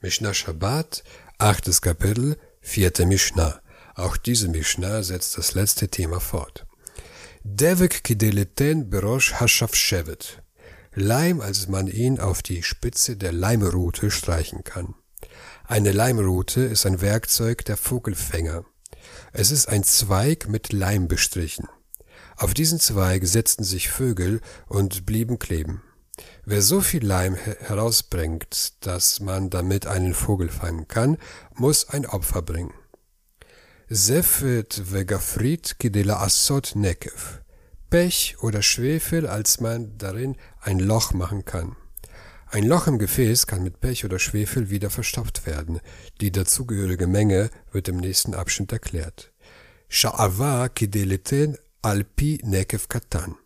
Mishnah Shabbat, achtes Kapitel, vierte Mishnah. Auch diese Mishnah setzt das letzte Thema fort. Devek kideleten berosh hashafshevet. Leim, als man ihn auf die Spitze der Leimrute streichen kann. Eine Leimrute ist ein Werkzeug der Vogelfänger. Es ist ein Zweig mit Leim bestrichen. Auf diesen Zweig setzten sich Vögel und blieben kleben. Wer so viel Leim herausbringt, dass man damit einen Vogel fangen kann, muss ein Opfer bringen. Sefet vegafrit kidela asot nekev. Pech oder Schwefel, als man darin ein Loch machen kann. Ein Loch im Gefäß kann mit Pech oder Schwefel wieder verstopft werden. Die dazugehörige Menge wird im nächsten Abschnitt erklärt. Sha'ava kideleten alpi nekev katan.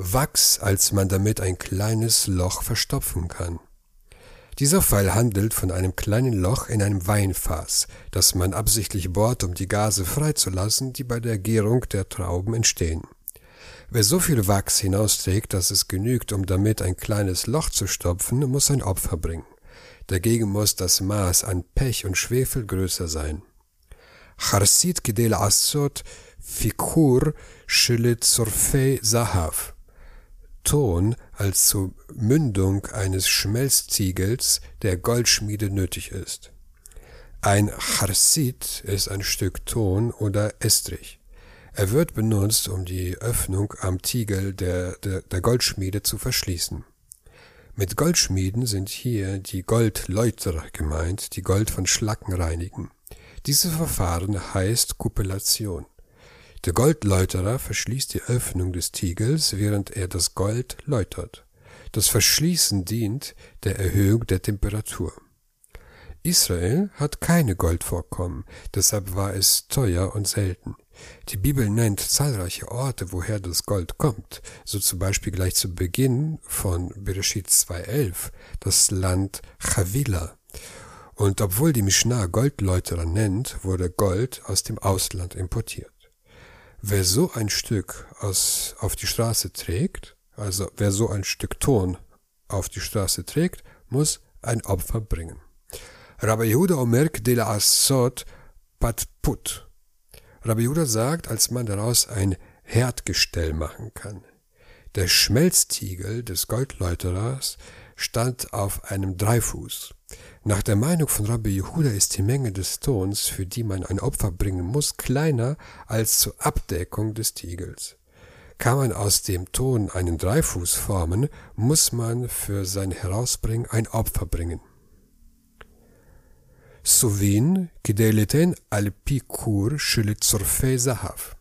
Wachs, als man damit ein kleines Loch verstopfen kann. Dieser Fall handelt von einem kleinen Loch in einem Weinfass, das man absichtlich bohrt, um die Gase freizulassen, die bei der Gärung der Trauben entstehen. Wer so viel Wachs hinausträgt, dass es genügt, um damit ein kleines Loch zu stopfen, muss ein Opfer bringen. Dagegen muss das Maß an Pech und Schwefel größer sein. Charsit gedel asot fikur shilit surfei zahav. Ton als zur Mündung eines Schmelztiegels der Goldschmiede nötig ist. Ein Charsit ist ein Stück Ton oder Estrich. Er wird benutzt, um die Öffnung am Tiegel der, der, der Goldschmiede zu verschließen. Mit Goldschmieden sind hier die Goldläuter gemeint, die Gold von Schlacken reinigen. Dieses Verfahren heißt Kupellation. Der Goldläuterer verschließt die Öffnung des Tiegels, während er das Gold läutert. Das Verschließen dient der Erhöhung der Temperatur. Israel hat keine Goldvorkommen, deshalb war es teuer und selten. Die Bibel nennt zahlreiche Orte, woher das Gold kommt, so zum Beispiel gleich zu Beginn von Bereshit 2.11 das Land Chavila. Und obwohl die Mishnah Goldläuterer nennt, wurde Gold aus dem Ausland importiert. Wer so ein Stück aus, auf die Straße trägt, also wer so ein Stück Ton auf die Straße trägt, muss ein Opfer bringen. Rabbi Yehuda Omer de la Asot Patput. Rabbi Yehuda sagt, als man daraus ein Herdgestell machen kann. Der Schmelztiegel des Goldläuterers stand auf einem Dreifuß. Nach der Meinung von Rabbi Yehuda ist die Menge des Tons, für die man ein Opfer bringen muss, kleiner als zur Abdeckung des Tiegels. Kann man aus dem Ton einen Dreifuß formen, muss man für sein Herausbringen ein Opfer bringen. Suvin kideliten al pikur shilitzorfe zahav.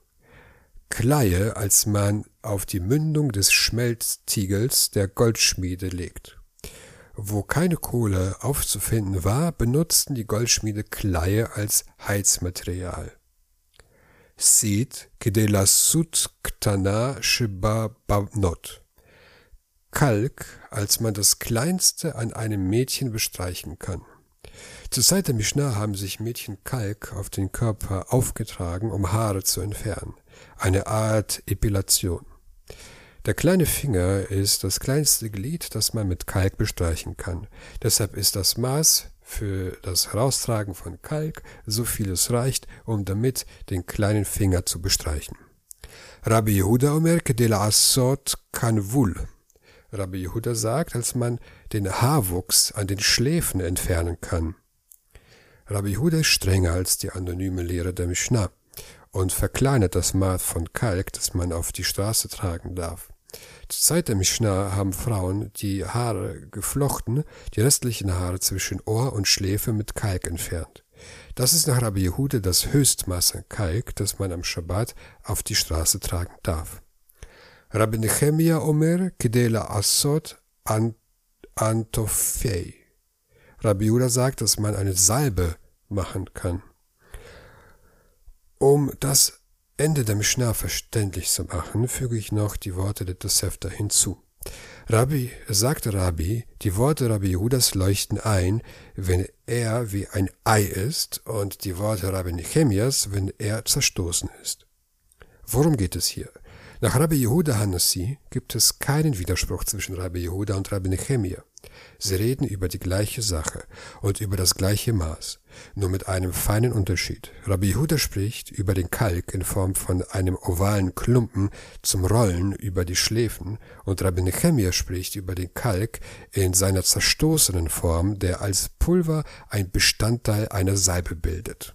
Kleie, als man auf die Mündung des Schmelztiegels der Goldschmiede legt. Wo keine Kohle aufzufinden war, benutzten die Goldschmiede Kleie als Heizmaterial. Sid kedelasut ktana sheba babnot. Kalk, als man das Kleinste an einem Mädchen bestreichen kann. Zur Zeit der Mishnah haben sich Mädchen Kalk auf den Körper aufgetragen, um Haare zu entfernen. Eine Art Epilation. Der kleine Finger ist das kleinste Glied, das man mit Kalk bestreichen kann. Deshalb ist das Maß für das Heraustragen von Kalk so viel es reicht, um damit den kleinen Finger zu bestreichen. Rabbi Yehuda Omer de la Asot Kanvul. Rabbi Yehuda sagt, als man den Haarwuchs an den Schläfen entfernen kann. Rabbi Yehuda ist strenger als die anonyme Lehre der Mishnah und verkleinert das Maß von Kalk, das man auf die Straße tragen darf. Zur Zeit der Mishnah haben Frauen die Haare geflochten, die restlichen Haare zwischen Ohr und Schläfe mit Kalk entfernt. Das ist nach Rabbi Yehuda das Höchstmaß an Kalk, das man am Schabbat auf die Straße tragen darf. Rabbi Nehemia Omer Kedela Asot Antofei. Rabbi Yehuda sagt, dass man eine Salbe machen kann. Um das Ende der Mishnah verständlich zu machen, füge ich noch die Worte der Tosefta hinzu. Rabbi, sagte Rabbi, die Worte Rabbi Judas leuchten ein, wenn er wie ein Ei ist, und die Worte Rabbi Nehemias, wenn er zerstoßen ist. Worum geht es hier? Nach Rabbi Yehuda Hanassi gibt es keinen Widerspruch zwischen Rabbi Yehuda und Rabbi Nehemiah. Sie reden über die gleiche Sache und über das gleiche Maß, nur mit einem feinen Unterschied. Rabbi Yehuda spricht über den Kalk in Form von einem ovalen Klumpen zum Rollen über die Schläfen und Rabbi Nehemiah spricht über den Kalk in seiner zerstoßenen Form, der als Pulver ein Bestandteil einer Salbe bildet.